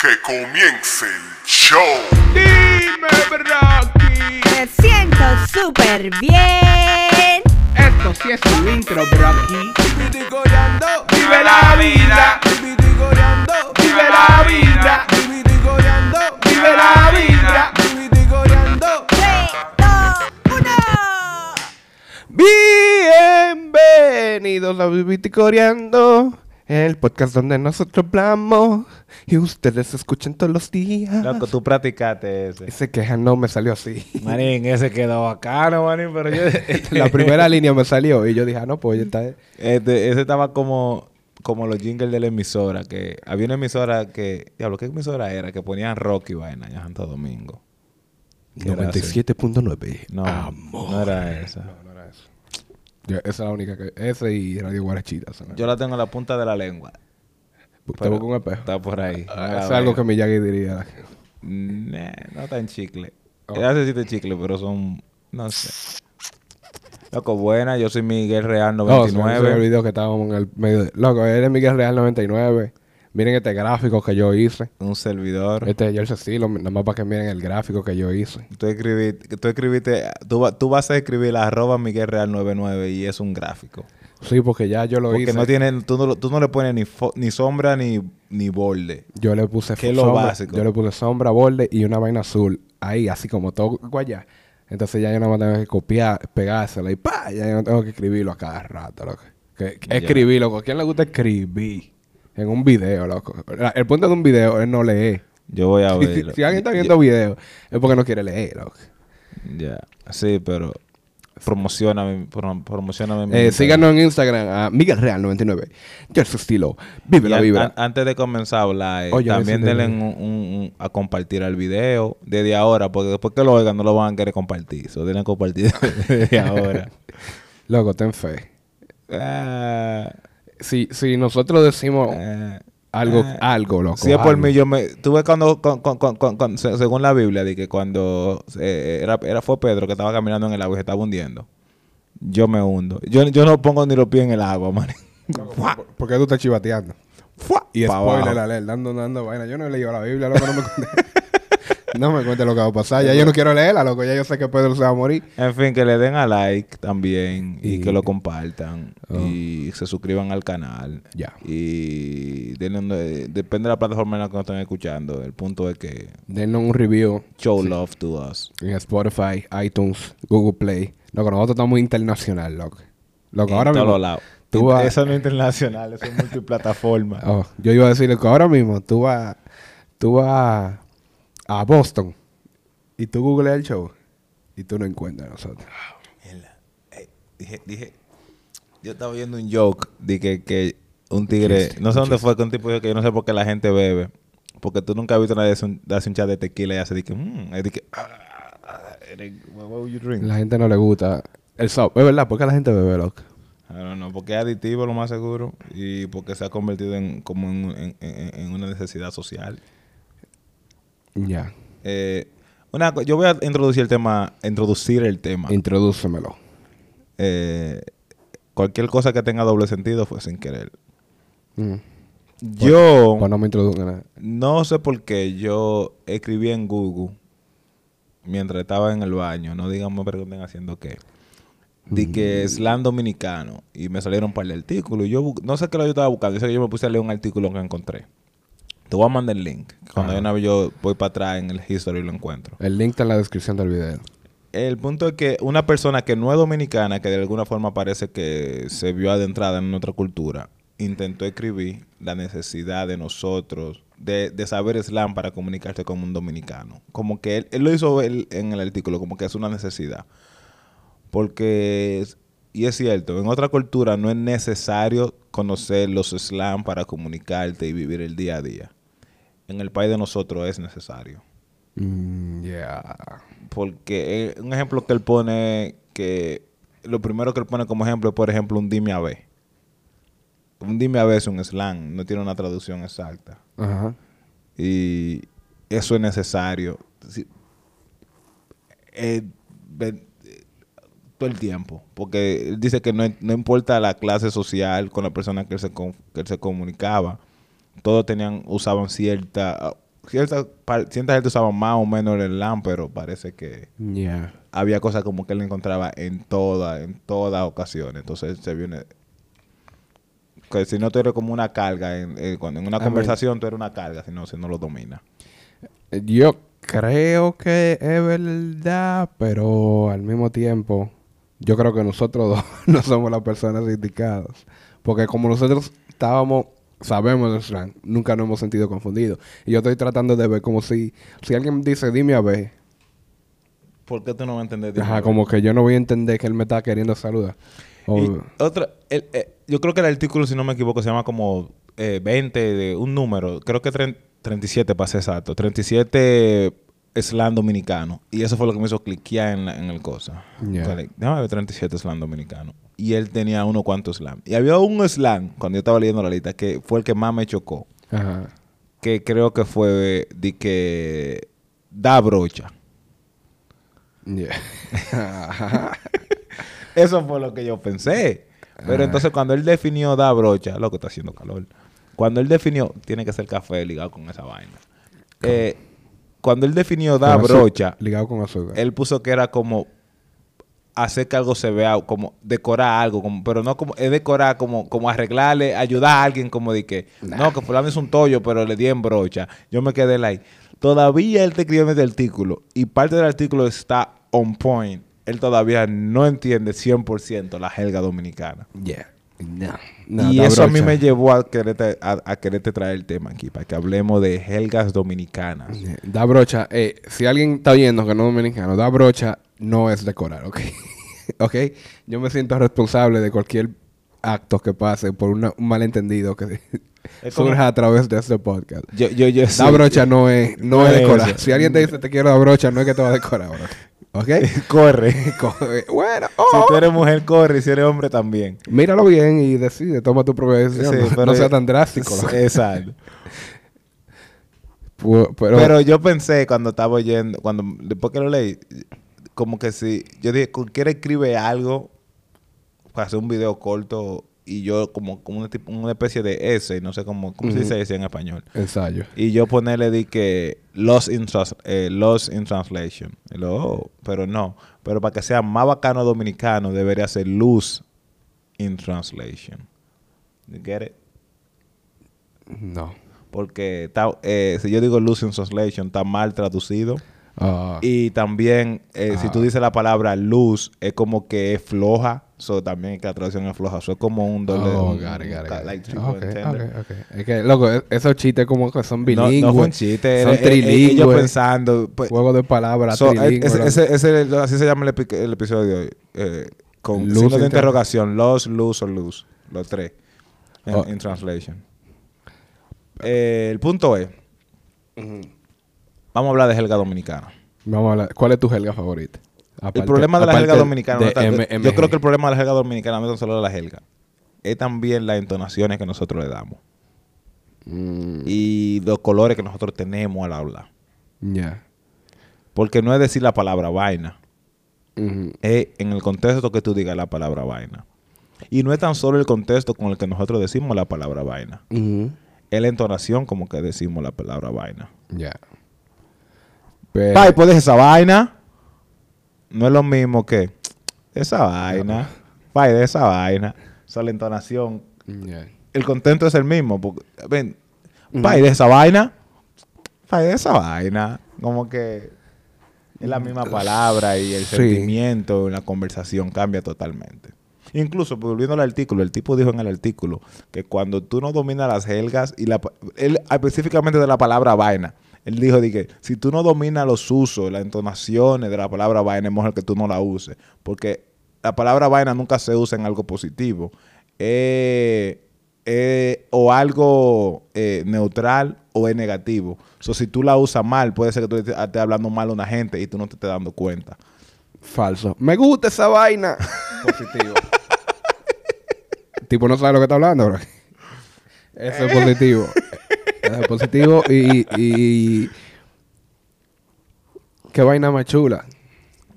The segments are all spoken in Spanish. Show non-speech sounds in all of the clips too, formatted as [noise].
Que comience el show. Dime, Brocky. Me siento súper bien. Esto sí es un intro, Brocky. Vive la vida. Vive la vida. Vive la vida. viticoreando. 3, 2, 1. Bienvenidos a Viticoreando. El podcast donde nosotros hablamos y ustedes escuchan todos los días. Loco, tú practicaste ese. Y se quejan, no me salió así. Marín, ese quedó bacano, manín, pero yo... [laughs] La primera línea me salió y yo dije, ah, no, pues ya está. Este, ese estaba como, como los jingles de la emisora, que había una emisora que... Diablo, ¿qué emisora era? Que ponían rock y vaina en Santo Domingo. ¿Qué era así? 97.9. No, Amor. no era esa. No, no. Yo- esa es la única que... Ese y Radio Guarachita. Yo la tengo en la punta de la lengua. Te busco un espejo. Está por ahí. No Ah, es algo que Miyagi diría. Nah, no tan chicle. Oh. Ella necesita chicle, pero son... No sé. Loco, buena. Yo soy Miguel Real No, Oh, se me 99. hizo el video que estábamos en el medio. de- Loco, eres Miguel Real 99. Miren este gráfico que yo hice. un servidor. Este es Jersey Estilo, nada más para que miren el gráfico que yo hice. Tú, escribí, tú escribiste, tú, tú vas a escribir la arroba Miguel Real 99 y es un gráfico. Sí, porque ya yo lo Porque hice. no tiene, tú, no, lo- tú no le pones ni, fo- ni sombra ni, ni borde. Yo le puse ¿Qué es lo sombra, básico? Yo le puse sombra, borde y una vaina azul. Ahí, así como todo allá. Entonces ya yo más tengo que copiar, pegársela y pa, ya yo no tengo que escribirlo a cada rato, loco. Que, que Ya. escribir, loco. ¿A quién le gusta escribir? En un video, loco. El punto de un video es no leer. Yo voy a [laughs] Si, verlo. si alguien está viendo videos, es porque no quiere leer, loco. Ya, sí, pero promociona prom- promociona mi Eh, síganos en Instagram a Miguel Real 99. Ya su estilo. Vive Y la vibra. an- antes de comenzar a hablar, eh, Oye, también denle un- a compartir el video desde ahora, porque después que lo oigan no lo van a querer compartir. So, denle compartir [laughs] desde ahora. [laughs] Loco, ten fe. Ah, Si, si nosotros decimos ah. algo, Ah. algo, loco. Si es por algo. mí, yo me... Tú ves cuando, con- con- con- con- con- se- según la Biblia, de que cuando eh, era, era, fue Pedro que estaba caminando en el agua y se estaba hundiendo. Yo me hundo. Yo, yo no pongo ni los pies en el agua, man. [laughs] ¿Por, por qué tú estás chivateando? ¡Fua! Y spoiler alert, dando, dando vaina. Yo no he leído la Biblia, loco, no me. [laughs] no me cuente lo que va a pasar. Ya yo no quiero leerla, loco. Ya yo sé que Pedro se va a morir. En fin, que le den a like también y, Y- que lo compartan Oh. y se suscriban al canal. Ya. Y denle eh, depende de la plataforma en la que nos estén escuchando. El punto es que Denos un review show love to us. en Spotify, iTunes, Google Play. Loco, nosotros estamos internacional, loco. Loco, en ahora mismo. lados. tú vas- Eso no es internacional, eso es multiplataforma. [laughs] Oh, yo iba a decirle que ahora mismo tú vas, tú vas a Boston y tú googleas el show y tú no encuentras a nosotros. Ey, dije, dije, yo estaba viendo un joke de que, que un tigre, no sé dónde fue que un tipo dijo que yo no sé por qué la gente bebe, porque tú nunca has visto a nadie un, chat de tequila y hace de que, mmm, de que, ah, ah? La gente no le gusta el soft. Es verdad, porque la gente bebe, loco. Don't know, porque es aditivo lo más seguro y porque se ha convertido en como en, en- en- en una necesidad social. Ya, Eh, una, yo voy a introducir el tema, introducir el tema. introdúcemelo. Eh, cualquier cosa que tenga doble sentido fue sin querer. Mm. Yo Pues no me nada. no sé por qué yo escribí en Google mientras estaba en el baño, no digamos me pregunten haciendo qué. De que slam dominicano y me salieron un par de artículos. Y Yo no sé qué lo yo estaba buscando, yo sé que yo me puse a leer un artículo que encontré. Te voy a mandar el link. Cuando yo voy para atrás en el history y lo encuentro. El link está en la descripción del video. El punto es que una persona que no es dominicana, que de alguna forma parece que se vio adentrada en nuestra cultura, intentó escribir la necesidad de nosotros de, de saber slam para comunicarse con un dominicano. Como que él, él lo hizo él en el artículo, como que es una necesidad. Porque, y es cierto, en otra cultura no es necesario conocer los slam para comunicarte y vivir el día a día. En el país de nosotros es necesario. Mm, yeah. Porque eh, un ejemplo que él pone, que lo primero que él pone como ejemplo es, por ejemplo, un dime a ver. Un dime a ver es un slang, no tiene una traducción exacta. Ajá. Y eso es necesario. Sí. Eh, eh, todo el tiempo. Porque él dice que no, no importa la clase social con la persona que él se, con- que él se comunicaba. Todos tenían, usaban cierta cierta, cierta gente usaba más o menos el slang, pero parece que Yeah. había cosas como que él encontraba en todas, en todas ocasiones. Entonces se viene que si no tú eres como una carga en, eh, cuando en una conversación tú eres una carga si no si no lo dominas. Yo creo que es verdad, pero al mismo tiempo, yo creo que nosotros dos [laughs] no somos las personas indicadas. Porque como nosotros estábamos, sabemos el slang, nunca nos hemos sentido confundidos. Y yo estoy tratando de ver como si, si alguien dice, dime a ver, ¿Por qué tú no vas a entender? ajá, como que yo no voy a entender que él me está queriendo saludar. O- Y otra, el- eh, yo creo que el artículo, si no me equivoco, se llama como eh, 20 de un número, creo que tren- 37 para ser exacto, 37 slang dominicano. Y eso fue lo que me hizo cliquear en, la- en el cosa. Like, déjame ver 37 slang dominicano. Y él tenía unos cuantos slang. Y había un slang, cuando yo estaba leyendo la lista, que fue el que más me chocó. ajá. Que creo que fue de que da brocha. Yeah. [laughs] Eso fue lo que yo pensé. Pero Ah. entonces cuando él definió da brocha, lo que está haciendo calor. Cuando él definió, tiene que ser café ligado con esa vaina. Eh, cuando él definió da brocha, Ligado con azúcar. él puso que era como hacer que algo se vea, como decorar algo, como, pero no como, es decorar como, como arreglarle, ayudar a alguien como de que, no, que fulano hizo un tollo, pero le di en brocha. Yo me quedé like. Todavía él te escribió en este artículo y parte del artículo está on point. Él todavía no entiende 100% la jerga dominicana. Yeah. No. No, y eso a mí me llevó a quererte, a, a quererte traer el tema aquí, para que hablemos de jergas dominicanas. Yeah. Da brocha. Eh, si alguien está oyendo que no es dominicano, da brocha no es decorar, ¿ok? [laughs] ¿Ok? Yo me siento responsable de cualquier acto que pase por una- un malentendido que [laughs] surja a través de este podcast. Yo, yo, yo Da sí. brocha no es, no No es decorar. eso. Si alguien te dice te quiero dar brocha, no es que te va a decorar, bro. ¿Ok? [laughs] Corre. Co- bueno, Si oh. tú eres mujer, corre. Y si eres hombre, también. míralo bien y decide, toma tu propia decisión. Sí, no, pero- no sea tan drástico. Exacto. Pero, Pero, yo pensé cuando estaba oyendo, cuando después que lo leí, como que si yo dije, cualquiera escribe algo para hacer un video corto y yo como, como una, especie de ese, no sé cómo, cómo se dice ese en español. ensayo. Y yo ponerle di que lost in, trans- eh, lost in translation. Y lo, oh, pero no. Pero para que sea más bacano dominicano, debería ser lose in translation. You get it? No. Porque eh, si yo digo lose in translation, está mal traducido. Ah, Y también, eh, si tú Ah. dices la palabra luz, es como que es floja. So, también que la traducción es floja. Eso es como un doble. Oh, un- got it, got it, ca- got it. like triple Ok, entender. ok, ok. Es que, loco, e- esos chistes como que son No, bilingües. no fue un chiste. Son trilingües. Ellos pensando. pues, Juego de palabras so, ese- ese- ese- así se llama el, epi- el episodio de hoy. eh, con Luz signo de inter- interrogación. Los, luz o luz. Los tres. En, Oh. translation. Eh, el punto es. Vamos a hablar de jerga dominicana. Vamos a hablar. ¿Cuál es tu jerga favorita? El problema de la jerga dominicana. no está- yo creo que el problema de la jerga dominicana no es tan solo la jerga. Es también las entonaciones que nosotros le damos. Mm, Y los colores que nosotros tenemos al hablar. Ya. Porque no es decir la palabra vaina. Es en el contexto que tú digas la palabra vaina. Y no es tan solo el contexto con el que nosotros decimos la palabra vaina. Ujú. Es la entonación como que decimos la palabra vaina. Ya. Pero, Pai, ¿puedes esa vaina? No es lo mismo que esa vaina. Pai, de esa vaina. O sea, la entonación. El contento es el mismo. Porque, ven, Ujú. pai, de esa vaina. Pai, de esa vaina. Como que es la misma palabra y el Sí. sentimiento en la conversación cambia totalmente. Incluso, pues, volviendo al artículo, el tipo dijo en el artículo que cuando tú no dominas las jergas y la, él específicamente de la palabra vaina, él dijo de que si tú no dominas los usos, las entonaciones de la palabra vaina, es mejor que tú no la uses. Porque la palabra vaina nunca se usa en algo positivo. Eh, eh, o algo eh, neutral o es negativo. So, si tú la usas mal, puede ser que tú estés estés hablando mal a una gente y tú no te estés dando cuenta. Falso. Me gusta esa vaina. [laughs] positivo. tipo no sabe lo que está hablando, bro. Eso es positivo. Positivo y, y... ¿Qué vaina más chula?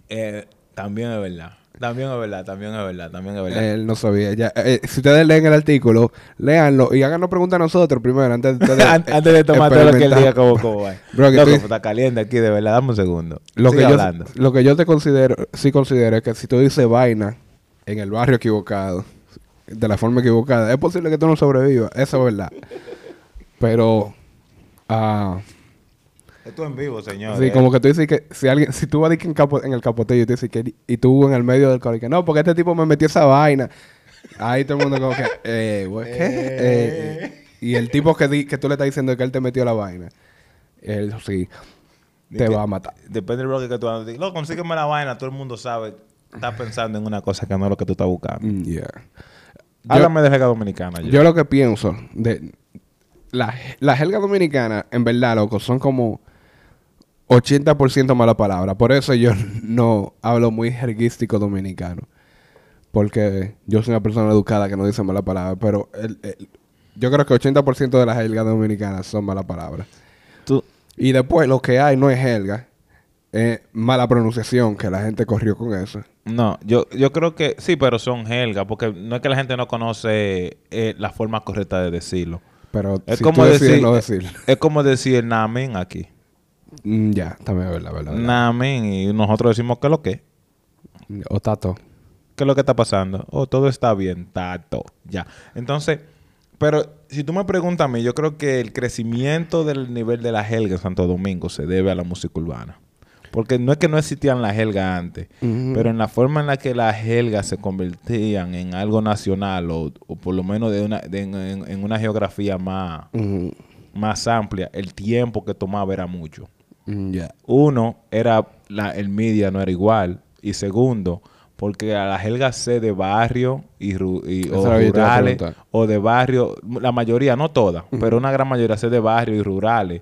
Eh, también es verdad. También es verdad, también es verdad, también es verdad. Él no sabía. Ya, eh, si ustedes leen el artículo, léanlo y háganos preguntas a nosotros primero antes de, An- [laughs] Antes de tomar todo lo que él diga como, como va. [laughs] Bro, que Loco, estoy- está caliente aquí, de verdad. Dame un segundo. Lo Sigue que, yo, lo que yo te considero, sí considero es que si tú dices vaina en el barrio equivocado, de la forma equivocada, es posible que tú no sobrevivas. Eso es verdad. Pero, ah, Esto en vivo, señor. sí, como que tú dices que si alguien, si tú vas en, capo- en el capotillo y tú dices que, y tú en el medio del coro, y que no, porque este tipo me metió esa vaina. Ahí todo el mundo como que, [laughs] eh, güey, ¿qué? Eh, eh. y el tipo que, di- que tú le estás diciendo que él te metió la vaina, él sí, te que- va a matar. Depende del bloque que tú andes. Loco, consígueme la vaina. Todo el mundo sabe. Estás pensando en una cosa que no es lo que tú estás buscando. Mm, yeah. Háblame de jerga dominicana. yo. Yo lo que pienso de la, la jerga dominicana, en verdad, loco, son como 80% mala palabra. Por eso yo [laughs] no hablo muy jerguístico dominicano. Porque yo soy una persona educada que no dice mala palabra. Pero el- el- yo creo que 80% de las jergas dominicanas son malas palabras. Tú- Y después lo que hay no es jerga, es mala pronunciación, que la gente corrió con eso. No, yo, yo creo que sí, pero son jerga. Porque no es que la gente no conoce eh, la forma correcta de decirlo. Pero Es si como tú decir, no decir. es como decir namen aquí. Mm, ya, también es verdad, verdad. Namen y nosotros decimos que lo que. O tato. ¿Qué es lo que está pasando? Oh, todo está bien, tato. Ya. Entonces, pero si tú me preguntas a mí, yo creo que el crecimiento del nivel de la jelga en Santo Domingo se debe a la música urbana. Porque no es que no existían la jelga antes, pero en la forma en la que las jelgas se convertían en algo nacional o, o por lo menos de una, de- en, una geografía más, más amplia, el tiempo que tomaba era mucho. Mm, Ya. Uno, era la, el media no era igual. Y segundo, porque a la jerga C de barrio y, o rurales o de barrio, la mayoría, no todas, pero una gran mayoría C de barrio y rurales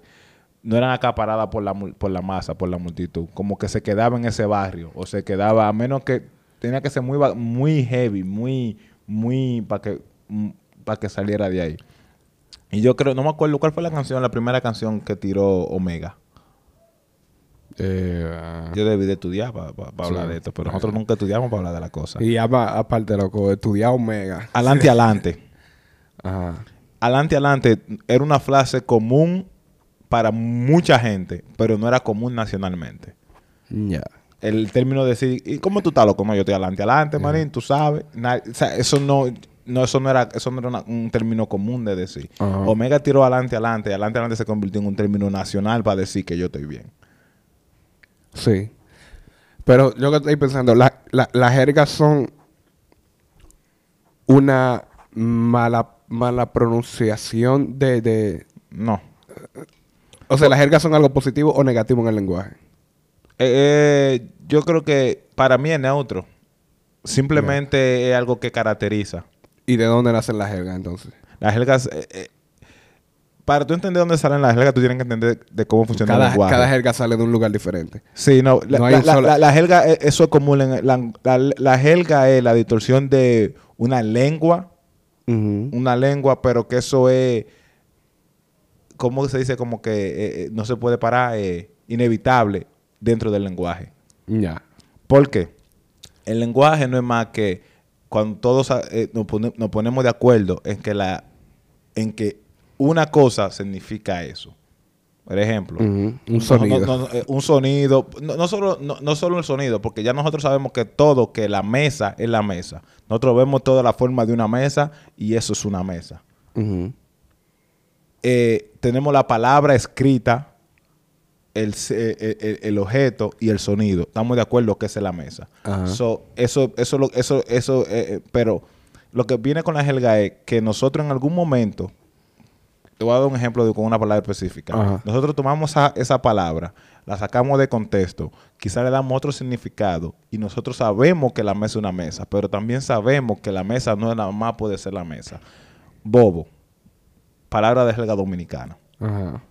no eran acaparadas por la, por la masa, por la multitud. Como que se quedaba en ese barrio o se quedaba, a menos que tenía que ser muy, muy heavy, muy, muy para que, para que saliera de ahí. Y yo creo, no me acuerdo cuál fue la canción, la primera canción que tiró Omega. Eh. Yo debí de estudiar para Sí. hablar de esto, pero nosotros nunca estudiamos para hablar de la cosa. y apa- aparte, loco, estudiar Omega. Adelante, adelante. Ajá. Adelante, adelante era una frase común para mucha gente, pero no era común nacionalmente. Ya. El término de decir, ¿y cómo tú estás loco? No, yo estoy adelante, adelante, marín, tú sabes. Na- o sea, eso no, no, eso no era, eso no era una- un término común de decir. Omega tiró adelante, adelante, y adelante, adelante se convirtió en un término nacional para decir que yo estoy bien. Sí. Pero yo que estoy pensando, la- la- las jergas son una mala, mala pronunciación de, de... No. O sea, las jergas son algo positivo o negativo en el lenguaje. Eh, eh, yo creo que para mí es neutro. Simplemente es algo que caracteriza. ¿Y de dónde nacen las jergas entonces? Las jergas... eh, eh, para tú entender dónde salen las jergas, tú tienes que entender de cómo funciona el lenguaje. cada jerga sale de un lugar diferente. Sí, no. La, No la- solo- la- jerga, eso es común. En, la, jerga es la distorsión de una lengua. Una lengua, pero que eso es... ¿Cómo se dice? Como que eh, eh, no se puede parar. eh, inevitable dentro del lenguaje. Ya. ¿Por qué? El lenguaje no es más que cuando todos eh, nos, pone- nos ponemos de acuerdo en que la en que una cosa significa eso. Por ejemplo. Un sonido. no- no, un sonido, no, solo, no, solo el sonido, porque ya nosotros sabemos que todo, que la mesa es la mesa. Nosotros vemos toda la forma de una mesa y eso es una mesa. Eh, tenemos la palabra escrita, el, se- eh, el- el objeto y el sonido. Estamos de acuerdo que esa es la mesa. So, eso, eso, eso, eso, eh, eh, pero lo que viene con la jerga es que nosotros en algún momento, te voy a dar un ejemplo de, con una palabra específica. Ajá. Nosotros tomamos esa, esa palabra, la sacamos de contexto, quizá le damos otro significado y nosotros sabemos que la mesa es una mesa, pero también sabemos que la mesa no es nada más puede ser la mesa. Bobo, palabra de jerga dominicana. Ajá.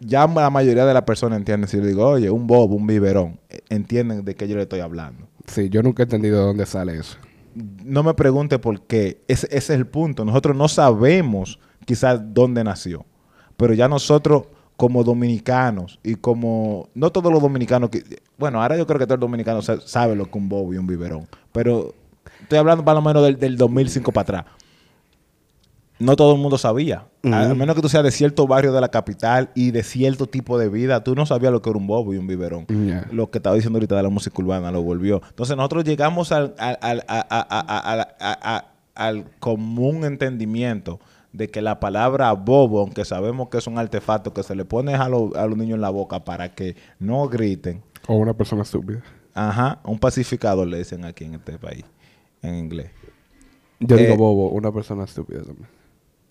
Ya la mayoría de las personas entienden si yo digo, oye, un bobo, un biberón, eh, entienden de qué yo le estoy hablando. Sí, yo nunca he entendido de dónde sale eso. no me pregunte por qué. Ese, ese es el punto. Nosotros no sabemos quizás dónde nació. Pero ya nosotros, como dominicanos y como no todos los dominicanos que bueno ahora yo creo que todo el dominicano sa- sabe lo que un bobo y un biberón pero estoy hablando más o menos del, del 2005 para atrás no todo el mundo sabía a, a menos que tú seas de cierto barrio de la capital y de cierto tipo de vida tú no sabías lo que era un bobo y un biberón lo que estaba diciendo ahorita de la música urbana lo volvió entonces nosotros llegamos al, al, al- al común entendimiento de que la palabra bobo, aunque sabemos que es un artefacto que se le pone a, lo- a los niños en la boca para que no griten, O una persona estúpida. ajá, un pacificador le dicen aquí en este país, en inglés. Yo Eh, digo bobo, una persona estúpida también.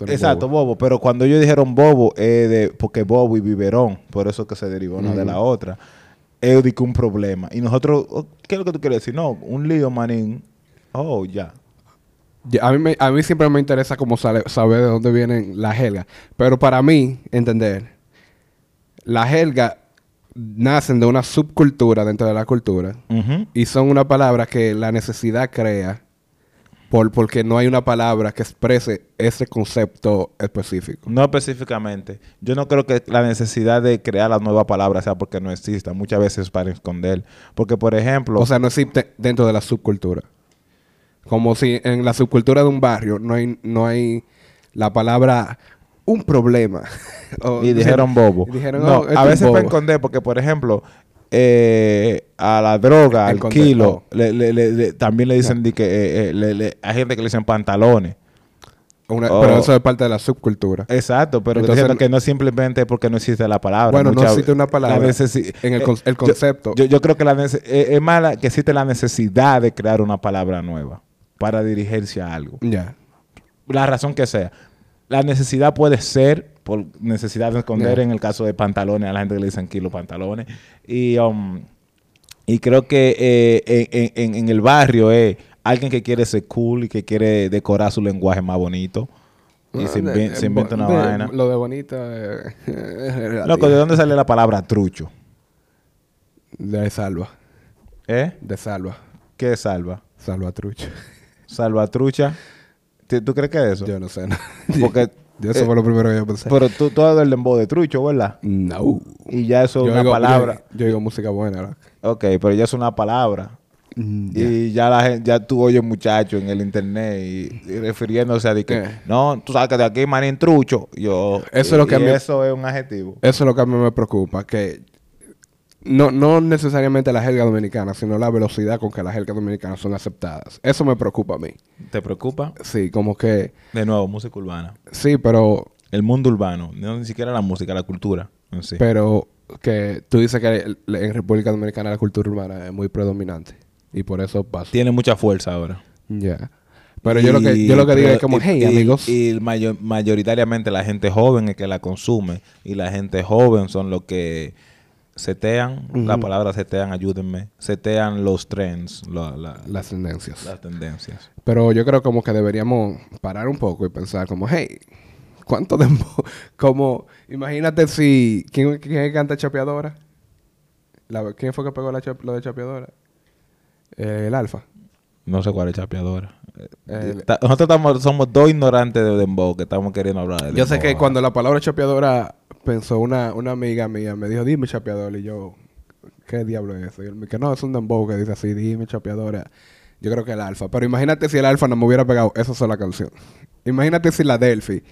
Tú eres Exacto, bobo. bobo. Pero cuando ellos dijeron bobo, eh, de, porque bobo y biberón, por eso que se derivó una de la otra, es que un problema. Y nosotros, oh, ¿qué es lo que tú quieres decir? No, un lío, manín. Oh, ya. A mí, me- a mí siempre me interesa como sale- saber de dónde vienen las jergas. Pero para mí, entender, las jergas nacen de una subcultura dentro de la cultura y son una palabra que la necesidad crea por, porque no hay una palabra que exprese ese concepto específico. No específicamente. Yo no creo que la necesidad de crear la nueva palabra sea porque no exista. Muchas veces es para esconder. Porque, por ejemplo, O sea, no existe dentro de la subcultura. Como si en la subcultura de un barrio no hay, no hay la palabra un problema. [laughs] O- y dijeron [laughs] bobo. dijeron, no, "Oh, a es veces bobo". para esconder, porque por ejemplo, eh, a la droga, El al kilo, le- le- le- le- también le dicen di que eh, eh, hay gente que le dicen pantalones. Una- Oh. Pero eso es parte de la subcultura. Exacto, pero Entonces- diciendo que no simplemente porque no existe la palabra. Bueno, no existe una palabra la necesi- en el eh, el concepto. Yo, yo creo que la eh, es mala que existe la necesidad de crear una palabra nueva para dirigirse a algo. Ya. la razón que sea. La necesidad puede ser por necesidad de esconder Yeah. en el caso de pantalones, a la gente que le dicen kilo pantalones. Y, um, y creo que eh, en, en- en el barrio es alguien que quiere ser cool y que quiere decorar su lenguaje más bonito. Y se, inven- Eh, se inventa una de- vaina. Lo de bonita eh, [laughs] es relativo. Loco, ¿de dónde sale la palabra trucho? De salva. ¿Eh? De salva. ¿Qué es salva? Salva trucha. Salvatrucha. ¿Tú tú crees que es eso? Yo no sé. No. Porque, Yo eso eh, fue lo primero que yo pensé. pero tú, tú has del dembow de trucho, ¿verdad? no. Y ya eso es una digo- palabra. Yo, yo digo música buena. ¿no? Ok, pero ya es una palabra. Mm, Y ya la gente, ya tú oyes muchachos en el internet y, y refiriéndose a de que, Eh. no, tú sabes que de aquí manín trucho. Yo, Eso es lo que a mí- eso es un adjetivo. Eso es lo que a mí me preocupa, que no, no necesariamente la jerga dominicana, sino la velocidad con que las jergas dominicanas son aceptadas. Eso me preocupa a mí. ¿Te preocupa? Sí, como que, De nuevo, música urbana. sí, pero, El mundo urbano, no ni siquiera la música, la cultura en sí. pero que tú dices que en República Dominicana la cultura urbana es muy predominante. Y por eso pasa. Tiene mucha fuerza ahora. Ya. Pero yo lo que, yo lo que digo pero- es como, y- hey, y- amigos. Y mayo- mayoritariamente la gente joven es que la consume. Y la gente joven son los que setean, la palabra setean, ayúdenme, setean los trends, la- la- las tendencias. las tendencias. Pero yo creo como que deberíamos parar un poco y pensar como, hey, ¿cuánto tiempo? [laughs] Como, imagínate si, ¿quién, quién canta Chapeadora? La- ¿Quién fue que pegó la lo de Chapeadora? Eh, el Alfa. No sé cuál es chapeadora. Eh, Ta- Nosotros estamos, somos dos ignorantes de Dembow que estamos queriendo hablar de Yo sé que cuando la palabra chapeadora pensó una, una amiga mía, me dijo, dime chapeador. Y yo, ¿qué diablo es eso? Y él me dijo, no, es un dembow que dice así, dime chapeadora. Yo creo que el alfa. Pero imagínate si el alfa no me hubiera pegado esa sola canción. Imagínate si la Delphi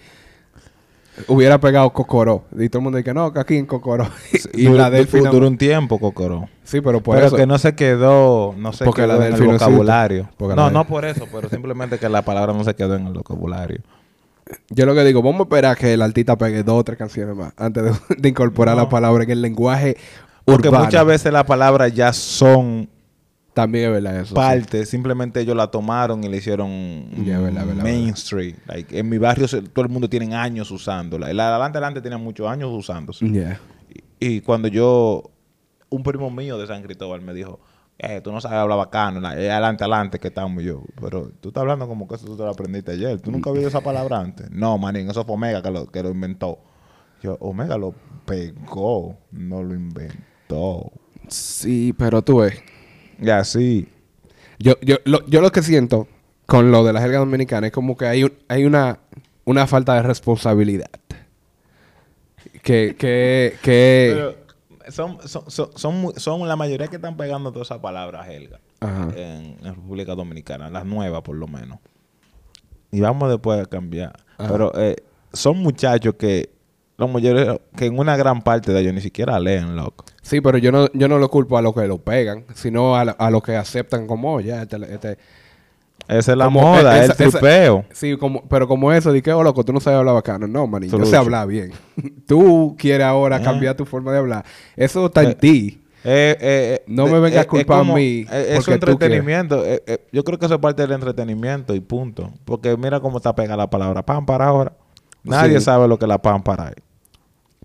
hubiera pegado Cocoró. Y todo el mundo dice, no, que aquí en Cocoró. [laughs] y la Delphi no- duró un tiempo, Cocoró. Sí, pero por pero eso. que no se quedó, no se Porque quedó la en el no vocabulario. No, no por eso, pero simplemente que la palabra no se quedó en el vocabulario. [laughs] Yo lo que digo, vamos a esperar que el artista pegue dos o tres canciones más antes de, [laughs] de incorporar No. la palabra en el lenguaje Porque urbano. muchas veces las palabras ya son También es verdad eso. sí. parte, simplemente ellos la tomaron y le hicieron Ya, verdad, verdad, mainstream. Like, en mi barrio todo el mundo tiene años usándola. El adelante adelante tiene muchos años usándose. Yeah. Y, y cuando yo, un primo mío de San Cristóbal me dijo, eh, tú no sabes hablar bacano, la- es adelante adelante que estamos yo. Pero tú estás hablando como que eso tú te lo aprendiste ayer. ¿Tú nunca oído esa palabra antes? No, manín, eso fue Omega que lo, que lo inventó. Yo, Omega lo pegó, no lo inventó. Sí, pero tú ves. Y así. Yo, yo, lo, yo lo que siento con lo de la jerga dominicana es como que hay, un- hay una, una falta de responsabilidad. Que, que, que... Pero son, son, son, son, son la mayoría que están pegando todas esas palabras, Helga, en, en República Dominicana, las nuevas por lo menos. Y vamos después a cambiar. Ajá. Pero eh, son muchachos que, los mayores, que en una gran parte de ellos ni siquiera leen, loco. Sí, pero yo no, yo no lo culpo a los que lo pegan, sino a, la- a los que aceptan como, ya, este, este- Esa es la Como moda, e- el esa- esa- tripeo. Sí, como, pero como eso, di que, oh, loco, tú no sabes hablar bacano. No, manito, yo sé hablar bien. [laughs] tú quieres ahora Ah. cambiar tu forma de hablar. Eso está en Eh, ti. Eh, eh, No de- me vengas a culpar a como- mí eh, Es entretenimiento. Yo creo que eso es parte del entretenimiento y punto. Porque mira cómo está pegada la palabra pámpara ahora. Nadie Sí. sabe lo que es la pámpara es.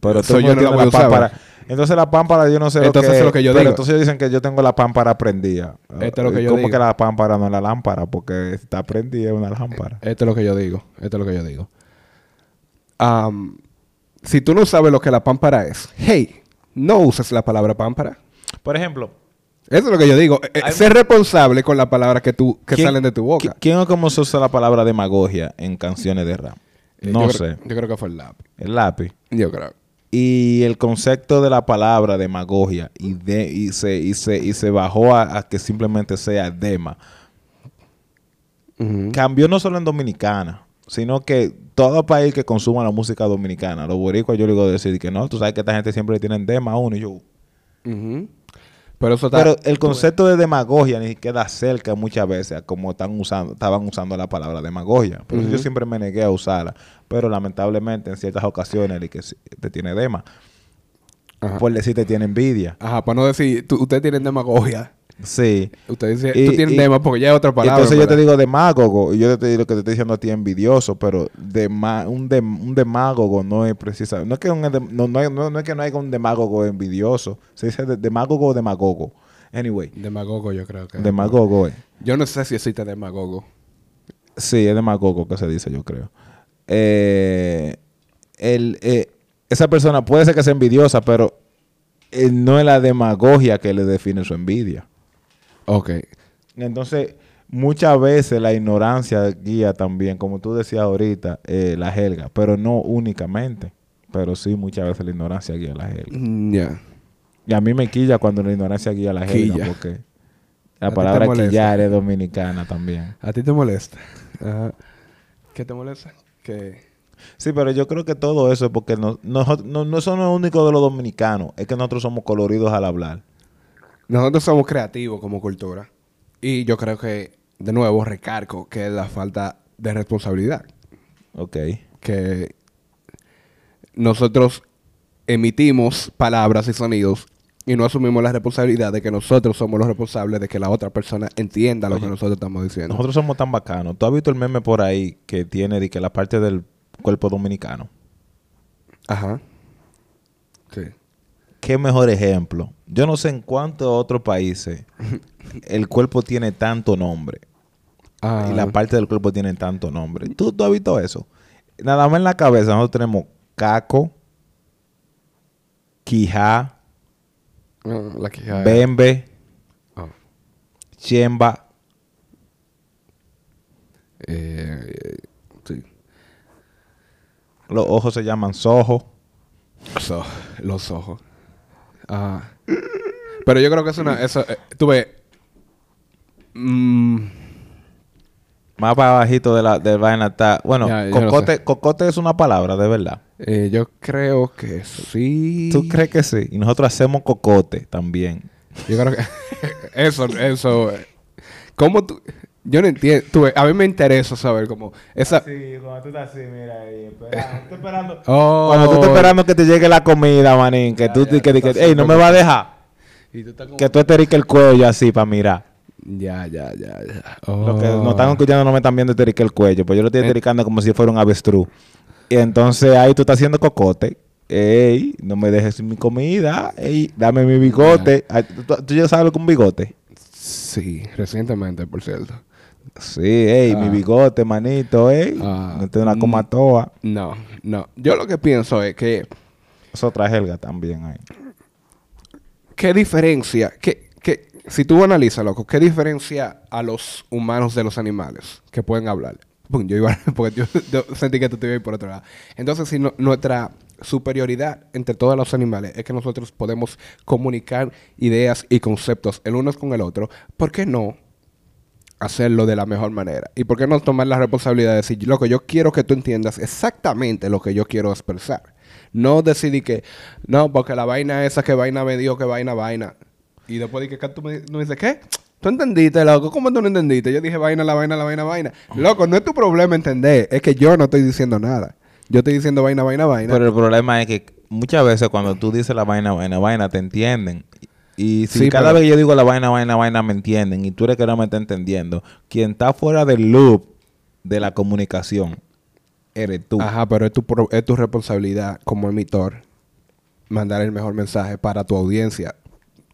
Pero Eso todo el yo no la a usar, pámpara. Entonces la pámpara yo no sé Entonces lo que es lo que yo pero digo. entonces ellos dicen que yo tengo la pámpara prendida. Esto es lo que Eh, yo ¿Cómo digo. que la pámpara no es la lámpara? Porque está prendida una lámpara. Esto es lo que yo digo. Esto es lo que yo digo. Si tú no sabes lo que la pámpara es, hey, no uses la palabra pámpara. Por ejemplo, Eso es lo que yo digo. Eh, Hay- Ser responsable con las palabras que tú que ¿quién- salen de tu boca. qui- ¿Quién o cómo se usa la palabra demagogia en canciones de rap? Eh, No yo sé. creo- yo creo que fue el lápiz. El lápiz. Yo creo. Y el concepto de la palabra demagogia y, de, y, se, y, se, y se bajó a, a que simplemente sea dema. Cambió no solo en Dominicana, sino que todo país que consuma la música dominicana, los boricuas yo le digo decir que no, tú sabes que esta gente siempre tienen dema a uno y yo... Ujú. Pero eso está... Pero el concepto de demagogia ni queda cerca muchas veces a como están usando, estaban usando la palabra demagogia. Por eso yo siempre me negué a usarla. Pero lamentablemente en ciertas ocasiones el que te tiene dema. Ajá. Por decir te tiene envidia. Ajá, para no decir, tú, usted tiene demagogia. Sí. Usted dice, Y- tú tienes y- dema porque ya es otra palabra. entonces yo te digo demagogo y yo te digo que te estoy diciendo a ti envidioso, pero dema- un, dem- un demagogo no es precisa, no es que un no, no, no- no es que no haya un demagogo envidioso, se dice de- demagogo o demagogo. Anyway, Demagogo yo creo que... demagogo es. Yo no sé si existe demagogo. Sí, es demagogo que se dice, yo creo. Eh, el, eh, esa persona puede ser que sea envidiosa, pero eh, no es la demagogia que le define su envidia. Ok. Entonces, muchas veces la ignorancia guía también, como tú decías ahorita, eh, la jerga, pero no únicamente. Pero sí, muchas veces la ignorancia guía la jerga. Mm, Ya. Y a mí me quilla cuando la ignorancia guía la jerga, Quilla. porque ¿A ti la palabra quillar es dominicana también. ¿A ti te molesta? Ajá. ¿Qué te molesta? Que... Sí, pero yo creo que todo eso es porque no, no, no, no único de los dominicanos, es que nosotros somos coloridos al hablar. Nosotros somos creativos como cultura. Y yo creo que, de nuevo, recargo que es la falta de responsabilidad. Ok. Que nosotros emitimos palabras y sonidos y no asumimos la responsabilidad de que nosotros somos los responsables de que la otra persona entienda lo Oye, que nosotros estamos diciendo. Nosotros somos tan bacanos. ¿Tú has visto el meme por ahí que tiene de que la parte del cuerpo dominicano? Ajá. Sí. Qué mejor ejemplo. Yo no sé en cuántos otros países el cuerpo tiene tanto nombre. Ah, Y la parte del cuerpo tiene tanto nombre. ¿Tú, tú has visto eso? Nada más en la cabeza nosotros tenemos caco, quijá, ah, la quijada. bembe, Ah. chemba. Eh, sí. Los ojos se llaman sojo. So- los ojos. Pero yo creo que es una... Eso, eh, tú ves... mm, Más para abajito de la, de vaina está... Bueno, Ya, cocote, cocote es una palabra, de verdad. eh, yo creo que sí. ¿Tú crees que sí? Y nosotros hacemos cocote también. Yo creo que... [laughs] eso, eso... eh, ¿Cómo tú...? Yo no entiendo. Tú a mí me interesa saber cómo... Esa... Sí, cuando tú estás así, mira ahí, esperando. Estoy esperando. Oh. Cuando tú estás esperando que te llegue la comida, manín, que tú ya, que, que, ey, no me va a dejar. Y tú como- Que tú esteriques el cuello así para mirar. Ya, ya, ya, ya. Los que Oh. no están escuchando no me están viendo esterique el cuello, pues yo lo estoy Eh. estericando como si fuera un avestruz. Y entonces ahí tú estás haciendo cocote. Ey, no me dejes sin mi comida. Ey, dame mi bigote. Ay, ¿Tú, tú- tú ya sabes lo que es un bigote? Sí, recientemente, por cierto. Sí, ey, Ah. mi bigote, manito, ey. Ah. no te una Mm. comatoa. No, no. Yo lo que pienso es que... Es otra helga también ahí. ¿Qué diferencia? ¿Qué, qué, si tú analizas, loco, ¿qué diferencia a los humanos de los animales que pueden hablar? Pum, yo iba, [laughs] porque yo, yo sentí que tú te ibas por otro lado. Entonces, si no- nuestra superioridad entre todos los animales es que nosotros podemos comunicar ideas y conceptos el uno con el otro. ¿Por qué no hacerlo de la mejor manera? ¿Y por qué no tomar la responsabilidad de decir, loco, yo quiero que tú entiendas exactamente lo que yo quiero expresar? No decidir que, no, porque la vaina esa que vaina me dijo que vaina, vaina. Y después de que tú me no dices, ¿qué? ¿Tú entendiste, loco? ¿Cómo tú no entendiste? Yo dije vaina, la vaina, la vaina, vaina. Loco, no es tu problema entender. Es que yo no estoy diciendo nada. Yo estoy diciendo vaina, vaina, vaina. Pero el problema es que muchas veces cuando tú dices la vaina, vaina, vaina, te entienden. Y si Sí, cada pero- vez que yo digo la vaina, vaina, vaina, me entienden y tú eres que no me está entendiendo, quien está fuera del loop de la comunicación eres tú. Ajá, pero es tu, pro- es tu responsabilidad como emitor mandar el mejor mensaje para tu audiencia.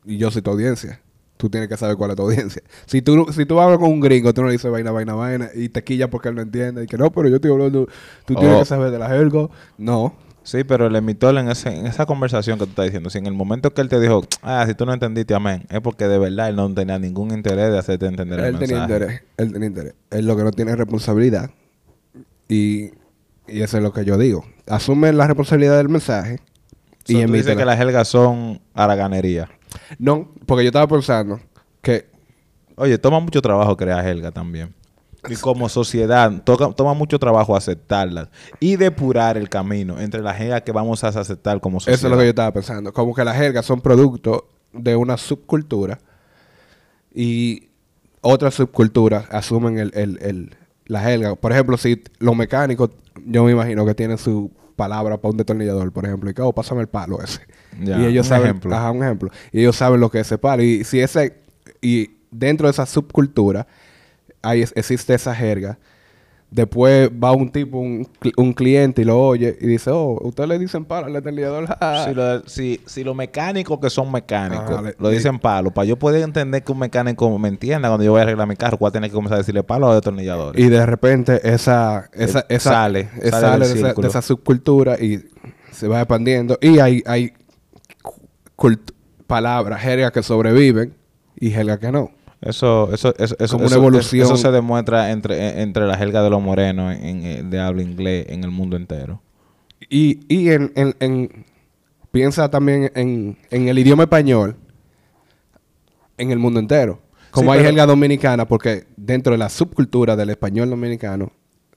Y yo soy tu audiencia. Tú tienes que saber cuál es tu audiencia. Si tú, si tú hablas con un gringo, tú no le dices vaina, vaina, vaina, y te quilla porque él no entiende. Y que no, pero yo estoy hablando, tú tienes Oh. que saber de la jerga. No. Sí, pero el emitor en, ese- en esa conversación que tú estás diciendo, si en el momento que él te dijo, ah, si tú no entendiste, amén, es porque de verdad él no tenía ningún interés de hacerte entender el Él tenía mensaje. interés. Él tenía interés. Él lo que no tiene es responsabilidad. Y, y eso es lo que yo digo. Asume la responsabilidad del mensaje. So, y tú dices que las jergas son haraganería. No, porque yo estaba pensando que Oye, toma mucho trabajo crear jerga también. Y como sociedad, toca- toma mucho trabajo aceptarlas y depurar el camino entre las jergas que vamos a aceptar como sociedad. Eso es lo que yo estaba pensando. Como que las jergas son producto de una subcultura y otras subculturas asumen el, el, el- la jerga. Por ejemplo, si los mecánicos, yo me imagino que tienen su palabra para un destornillador, por ejemplo, y que, oh, pásame el palo ese. Ya, y ellos un saben, ejemplo. ajá, un ejemplo. Y ellos saben lo que es ese palo. Y si ese, y dentro de esa subcultura, ahí es- existe esa jerga. Después va un tipo, un, un cliente y lo oye y dice, oh, usted le dicen palo al destornillador. Ah. [laughs] Si, lo- si- si los mecánicos que son mecánicos Ajá, le- lo dicen palo, para yo poder entender que un mecánico me entienda cuando yo voy a arreglar mi carro, voy a tener que comenzar a decirle palo a los destornilladores. Y de repente esa, esa, Eh, esa sale, eh, sale de, esa, de esa subcultura y se va expandiendo. Y hay, hay palabras, jergas que sobreviven y jergas que no. Eso, eso, eso, eso, Como una eso- evolución. eso se demuestra entre, eh, entre la jerga de los morenos en, en- de habla inglés en el mundo entero. Y, y en, en- en- piensa también en, en el idioma español en el mundo entero. Como Sí, hay pero- jerga dominicana, porque dentro de la subcultura del español dominicano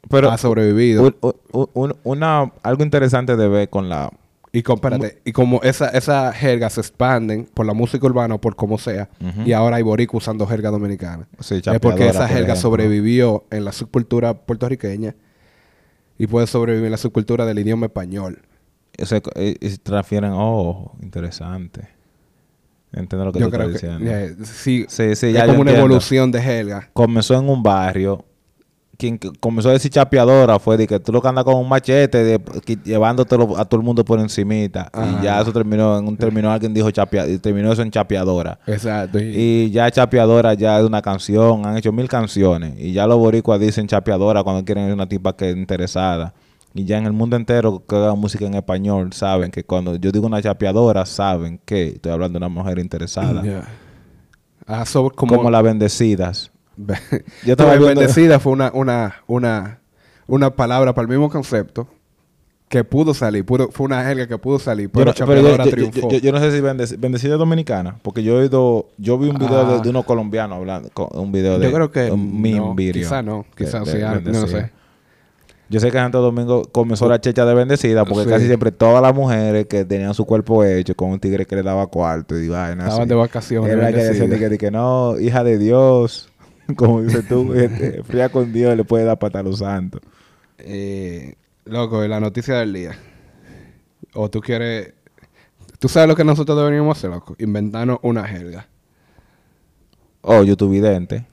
Pero ha sobrevivido. un- un- una, algo interesante de ver con la... Y, compárate, y como esa, esa jerga se expanden por la música urbana o por como sea, y ahora hay boricua usando jerga dominicana. Sí, es porque esa por jerga ejemplo. sobrevivió en la subcultura puertorriqueña y puede sobrevivir en la subcultura del idioma español. Se, eh, y se transfieren... Oh, interesante. Entiendo lo que Yo tú creo estás que diciendo. sí, Sí, sí, es ya yo como una entiendo. evolución de jerga. comenzó en un barrio. Quien comenzó a decir chapeadora fue de que tú lo que andas con un machete de, que- llevándotelo a todo el mundo por encimita. Ajá. Y ya eso terminó en un término, alguien dijo chapea, y terminó eso en chapeadora. Exacto. Y, Y ya chapeadora ya es una canción, han hecho mil canciones. Y ya los boricuas dicen chapeadora cuando quieren una tipa que es interesada. Y ya en el mundo entero que haga música en español saben que cuando yo digo una chapeadora, saben que estoy hablando de una mujer interesada. Ah, sobre- como, Como las bendecidas. [laughs] Yo viendo- bendecida fue una, una, una, una palabra para el mismo concepto que pudo salir, pudo, fue una jerga que pudo salir, pero, Yo no, pero yo, triunfó. yo- yo no sé si bendec- bendecida dominicana, porque yo he oído, yo vi un video Ah. de, de unos colombianos hablando, con- un video de Yo creo que un no, video quizá no, de- quizá de sí, ah, no sé. Yo sé que Santo Domingo comenzó la checha de bendecida, porque Sí. casi siempre todas las mujeres que tenían su cuerpo hecho con un tigre que le daba cuarto y vainas Estaban así, de vacaciones, Era que decían de que, de que no, hija de Dios, [laughs] como dices tú, [laughs] este, fría con Dios le puede dar pata a los santos. Eh, loco, la noticia del día. O tú quieres... Tú sabes lo que nosotros deberíamos hacer, loco. Inventarnos una jerga. Oh, YouTube vidente.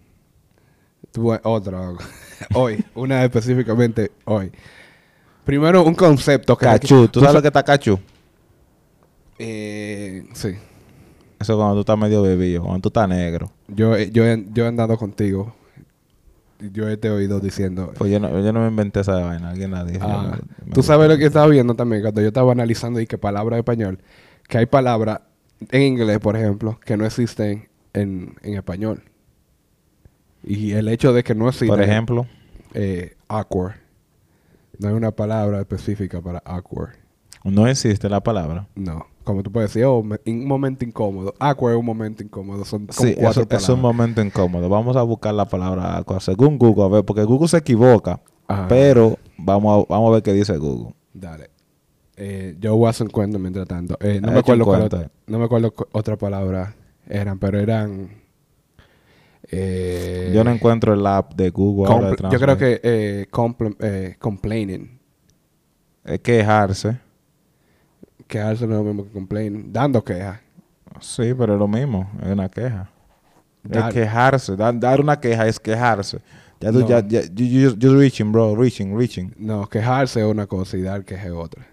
Tú- otra, loco. [laughs] hoy. Una específicamente hoy. Primero, un concepto que... Cachú, ¿tú sabes sa- lo que está cachú? Eh, sí. Eso cuando tú estás medio bebido, cuando tú estás negro. Yo, he- yo, he, yo he andado contigo. Yo he te oído diciendo... Pues yo no, yo no me inventé esa vaina, alguien la dijo. Ah, me- me Tú sabes lo que estaba viendo también cuando yo estaba analizando y que palabras de español, que hay palabras en inglés, por ejemplo, que no existen en, en español. Y el hecho de que no existen, Por ejemplo, eh, awkward, no hay una palabra específica para awkward. No existe la palabra. No. Como tú puedes decir, oh, un momento incómodo. Awkward es un momento incómodo. Son como Sí, cuatro es un momento incómodo. Vamos a buscar la palabra awkward según Google, a ver, porque Google se equivoca. Ajá. Pero vamos a, vamos a ver qué dice Google. Dale. Eh, yo voy a hacer un cuento mientras tanto. Eh, no, me acuerdo cuál otra- no me acuerdo cu- otra palabra eran, pero eran... eh, Yo no encuentro el app de Google ahora de yo creo que compl- complaining. Es quejarse. Quejarse no es lo mismo que complaining. Dando quejas. Sí, pero es lo mismo. Es una queja. Dar- Es quejarse. Dar, dar una queja es quejarse. Ya tú, No. ya, ya, you, you- you're reaching, bro. Reaching, reaching. No, quejarse es una cosa y dar queja es otra.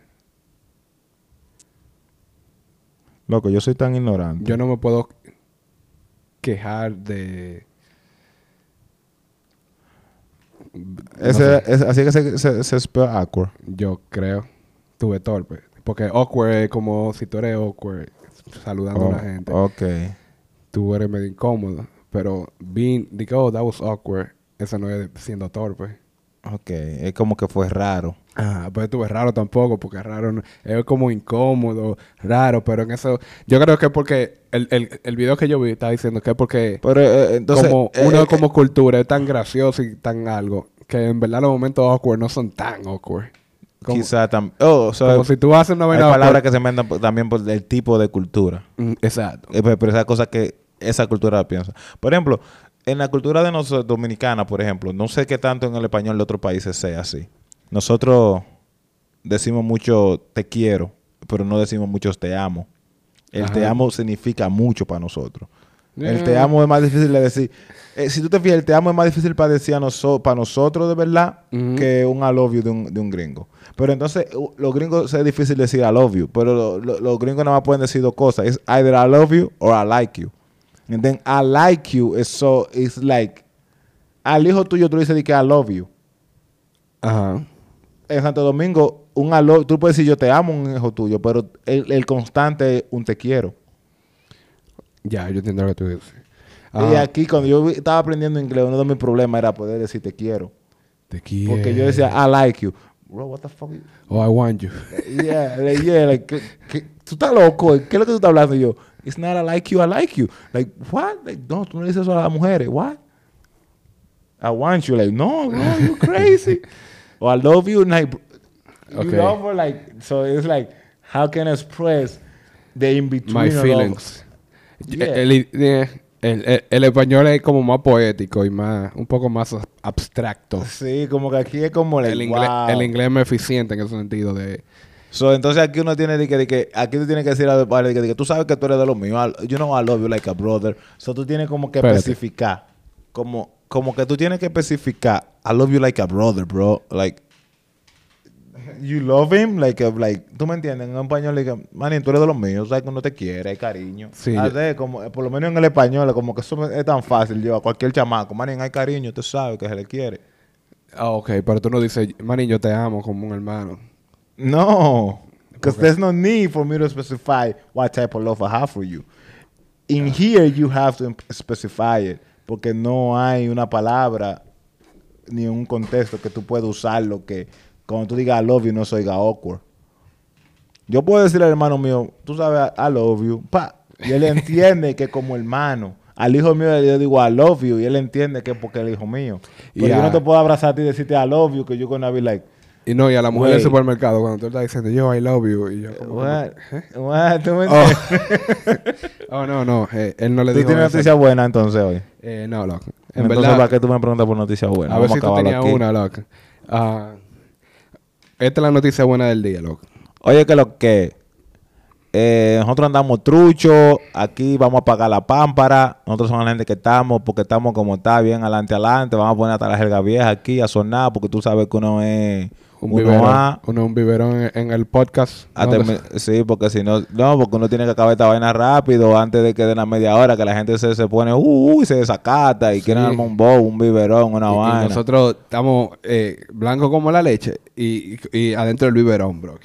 Loco, yo soy tan ignorante. Yo no me puedo quejar de... Ese, no así que se, se, se spell awkward. Yo creo. Tuve torpe. Porque awkward es como si tú eres awkward saludando a Oh, la gente. ok. Tú eres medio incómodo. Pero being, digo, oh, that was awkward. Eso no es siendo torpe. Ok. Es como que fue raro. Ah, pues tú es raro tampoco, porque raro no- es como incómodo, raro, pero en eso, yo creo que es porque el, el, el video que yo vi está diciendo que es porque Pero eh, entonces. como eh, uno eh, como cultura es tan gracioso y tan algo, que en verdad los momentos awkward no son tan awkward. Como, Quizá también. Oh, o sea, como si tú haces una hay vaina palabras awkward- que se inventan también por el tipo de cultura. Mm, Exacto. Eh, Pero pero esa cosa que esa cultura piensa. Por ejemplo, en la cultura de nosotros dominicana, por ejemplo, no sé qué tanto en el español de otros países sea así. Nosotros decimos mucho te quiero, pero no decimos mucho te amo. El te amo significa mucho para nosotros. El te Eh. amo es más difícil de decir. Eh, si tú te fijas, el te amo es más difícil para decir a noso- para nosotros de verdad que un I love you de un, de un gringo. Pero entonces, los gringos es difícil decir I love you, pero lo- lo- los gringos nada más pueden decir dos cosas. Es either I love you or I like you. And then I like you is so, it's like, al hijo tuyo tú le dices que I love you. Ajá. En Santo Domingo, un I love, tú puedes decir yo te amo un hijo tuyo, pero el, el constante es un te quiero. Ya, yo entiendo lo que tú dices. Y Ajá. aquí, cuando yo estaba aprendiendo inglés, uno de mis problemas era poder decir te quiero. Te quiero. Porque yo decía, I like you. Bro, what the fuck? Oh, I want you. [laughs] Yeah, like, yeah, like, ¿qué- qué- tú estás loco. ¿Qué es lo que tú estás hablando? Y yo, it's not I like you, I like you. Like, what? Like, no, tú no dices eso a las mujeres. What? I want you. Like, no, bro, you crazy. [laughs] or I love you. Like, you Okay. love her. Like, so it's like, how can I express the in between? My of all- feelings. Yeah. El, el- el- español es como más poético y más, un poco más abstracto. Sí, como que aquí es como El inglés, wow. el inglés es más eficiente en ese sentido de... So, entonces aquí uno tiene de que, de que aquí tú tienes que decir a de que, de que tú sabes que tú eres de lo mío. I- You know I love you like a brother. So tú tienes como que Espérate. especificar. Como, como que tú tienes que especificar. I love you like a brother, bro. Like you love him like a- like tú me entiendes en español like man tú eres de los míos sabes que uno te quiere hay cariño Sí, Ah, como eh, por lo menos en el español como que eso es tan fácil yo a cualquier chamaco man hay cariño tú sabes que se le quiere Ah, ok, pero tú no dices, manín, yo te amo como un hermano. No, because Okay. there's no need for me to specify what type of love I have for you. In here, you have to specify it, porque no hay una palabra ni un contexto que tú puedas usarlo que cuando tú digas I love you no se oiga awkward. Yo puedo decirle al hermano mío, tú sabes, I love you, pa, y él entiende que como hermano. Al hijo mío yo digo I love you y él entiende que es porque es el hijo mío. Pero yo no te puedo abrazar a ti y decirte I love you que yo gonna be like, Y no, y a la mujer del supermercado, cuando tú estás diciendo, yo, I love you, y yo como... What? ¿eh? What? ¿Tú me Oh. [laughs] Oh, no, no, eh, él no le Tú dijo tienes eso. noticia buena entonces hoy. Eh, no, loco. En entonces, verdad, ¿para qué tú me preguntas por noticia buena? a ver Vamos si tú tenías aquí. una, loco. Ah, esta es la noticia buena del día, loco. Oye, que lo que eh, nosotros andamos trucho, aquí vamos a pagar la pámpara, nosotros somos la gente que estamos, porque estamos como está, bien adelante, adelante, vamos a poner hasta la jerga vieja aquí a sonar, porque tú sabes que uno es Un uno biberón, uno, un biberón en, en el podcast. a ¿no? termi- sí, porque si no, no, porque uno tiene que acabar esta vaina rápido antes de que den la media hora, que la gente se, se pone, uh, uh, y se desacata y Sí. quieren armar un bow, un biberón, una Y- y, vaina. nosotros estamos eh, blancos como la leche y, y- adentro del biberón, bro.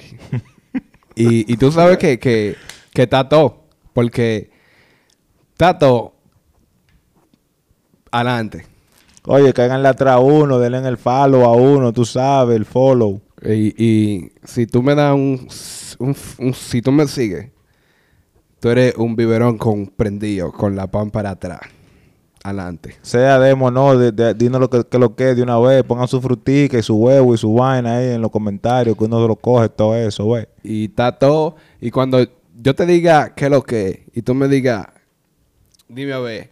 [laughs] y, y tú sabes que, que, que todo. Porque todo adelante. Oye, cáiganle atrás a uno, denle en el follow a uno, tú sabes, el follow. Y, y si tú me das un, un- un- Si tú me sigues, tú eres un biberón con prendido, con la pan para atrás. Adelante. Sea demo, no, de, de- dinos lo que, que lo que es de una vez. Pongan su frutica y su huevo y su vaina ahí en los comentarios, que uno se lo coge, todo eso, güey. Y está todo. Y cuando yo te diga qué es lo que es, y tú me digas, dime a ver.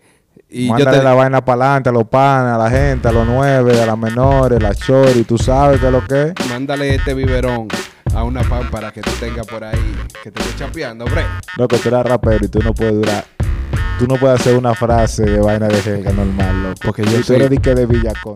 Y yo Mándale te la vaina para adelante a los panes, a la gente, a los nueve, a las menores, a las chori, tú sabes qué es lo que es. mándale este biberón a una pan para que tú tengas por ahí, que te esté chapeando, bre. Loco, tú eres rapero y tú no puedes durar. Tú no puedes hacer una frase de vaina de jerga normal, loco. Porque yo tú soy- eres de que de Villacón.